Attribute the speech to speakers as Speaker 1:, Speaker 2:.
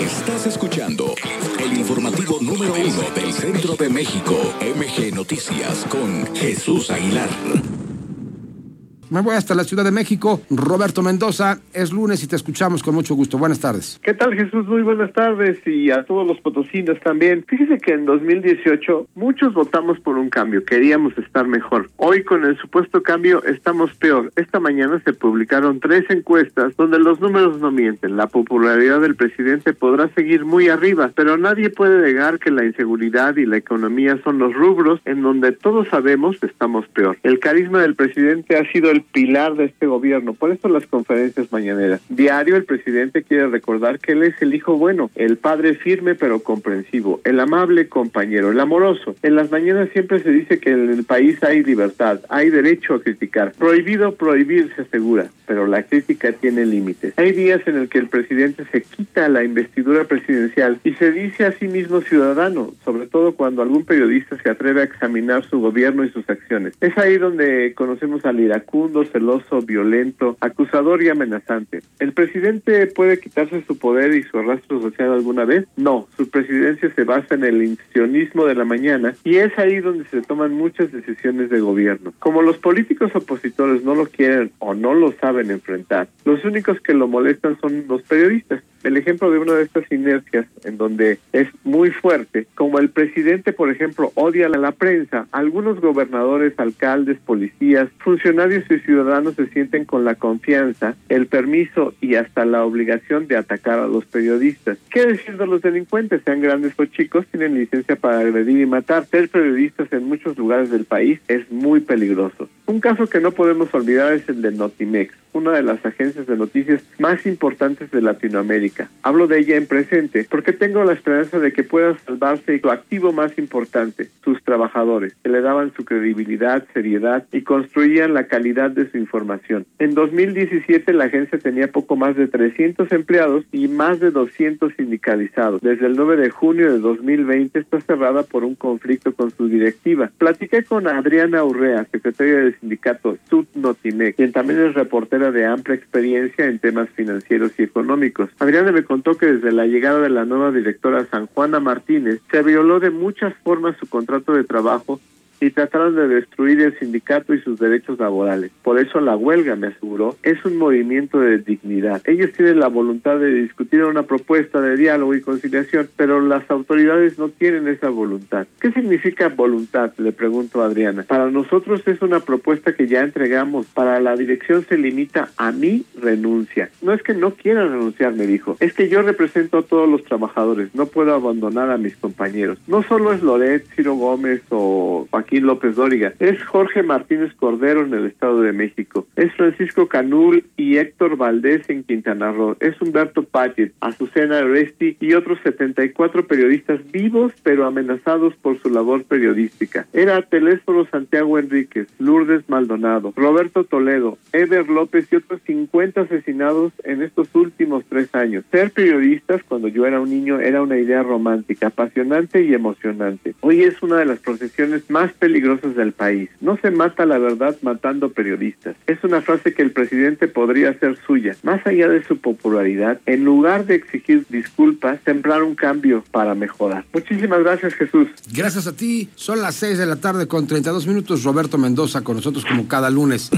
Speaker 1: Estás escuchando el informativo número uno del centro de México, MG Noticias, con Jesús Aguilar.
Speaker 2: Me voy hasta la Ciudad de México. Roberto Mendoza, es lunes y te escuchamos con mucho gusto. Buenas tardes.
Speaker 3: ¿Qué tal Jesús? Muy buenas tardes y a todos los potosinos también. Fíjese que en 2018 muchos votamos por un cambio, queríamos estar mejor. Hoy con el supuesto cambio estamos peor. Esta mañana se publicaron tres encuestas donde los números no mienten. La popularidad del presidente podrá seguir muy arriba, pero nadie puede negar que la inseguridad y la economía son los rubros en donde todos sabemos estamos peor. El carisma del presidente ha sido el pilar de este gobierno. Por eso las conferencias mañaneras. Diario el presidente quiere recordar que él es el hijo bueno, el padre firme pero comprensivo, el amable compañero, el amoroso. En las mañanas siempre se dice que en el país hay libertad, hay derecho a criticar. Prohibido prohibir se asegura, pero la crítica tiene límites. Hay días en el que el presidente se quita la investidura presidencial y se dice a sí mismo ciudadano, sobre todo cuando algún periodista se atreve a examinar su gobierno y sus acciones. Es ahí donde conocemos al iracundo celoso, violento, acusador y amenazante. ¿El presidente puede quitarse su poder y su arrastro social alguna vez? No, su presidencia se basa en el incionismo de la mañana y es ahí donde se toman muchas decisiones de gobierno. Como los políticos opositores no lo quieren o no lo saben enfrentar, los únicos que lo molestan son los periodistas el ejemplo de una de estas inercias en donde es muy fuerte, como el presidente, por ejemplo, odia a la prensa, algunos gobernadores, alcaldes, policías, funcionarios y ciudadanos se sienten con la confianza, el permiso y hasta la obligación de atacar a los periodistas. ¿Qué decir de los delincuentes, sean grandes o chicos, tienen licencia para agredir y matar? Ser periodistas en muchos lugares del país es muy peligroso. Un caso que no podemos olvidar es el de Notimex una de las agencias de noticias más importantes de Latinoamérica. Hablo de ella en presente porque tengo la esperanza de que pueda salvarse su activo más importante, sus trabajadores, que le daban su credibilidad, seriedad y construían la calidad de su información. En 2017 la agencia tenía poco más de 300 empleados y más de 200 sindicalizados. Desde el 9 de junio de 2020 está cerrada por un conflicto con su directiva. Platiqué con Adriana Urrea, secretaria del sindicato Sud Notimec, quien también es reportera de amplia experiencia en temas financieros y económicos. Adriana me contó que desde la llegada de la nueva directora San Juana Martínez se violó de muchas formas su contrato de trabajo y trataron de destruir el sindicato y sus derechos laborales. Por eso la huelga, me aseguró, es un movimiento de dignidad. Ellos tienen la voluntad de discutir una propuesta de diálogo y conciliación, pero las autoridades no tienen esa voluntad. ¿Qué significa voluntad? Le pregunto a Adriana. Para nosotros es una propuesta que ya entregamos. Para la dirección se limita a mi renuncia. No es que no quiera renunciar, me dijo. Es que yo represento a todos los trabajadores. No puedo abandonar a mis compañeros. No solo es Loret, Ciro Gómez o Joaquín López Dóriga. Es Jorge Martínez Cordero en el Estado de México. Es Francisco Canul y Héctor Valdés en Quintana Roo. Es Humberto Paget, Azucena Resti y otros 74 periodistas vivos pero amenazados por su labor periodística. Era Telésforo Santiago Enríquez, Lourdes Maldonado, Roberto Toledo, Ever López y otros 50 asesinados en estos últimos tres años. Ser periodistas cuando yo era un niño era una idea romántica, apasionante y emocionante. Hoy es una de las profesiones más peligrosas del país. No se mata la verdad matando periodistas. Es una frase que el presidente podría hacer suya. Más allá de su popularidad, en lugar de exigir disculpas, sembrar un cambio para mejorar. Muchísimas gracias, Jesús.
Speaker 2: Gracias a ti. Son las 6 de la tarde con 32 minutos. Roberto Mendoza con nosotros como cada lunes.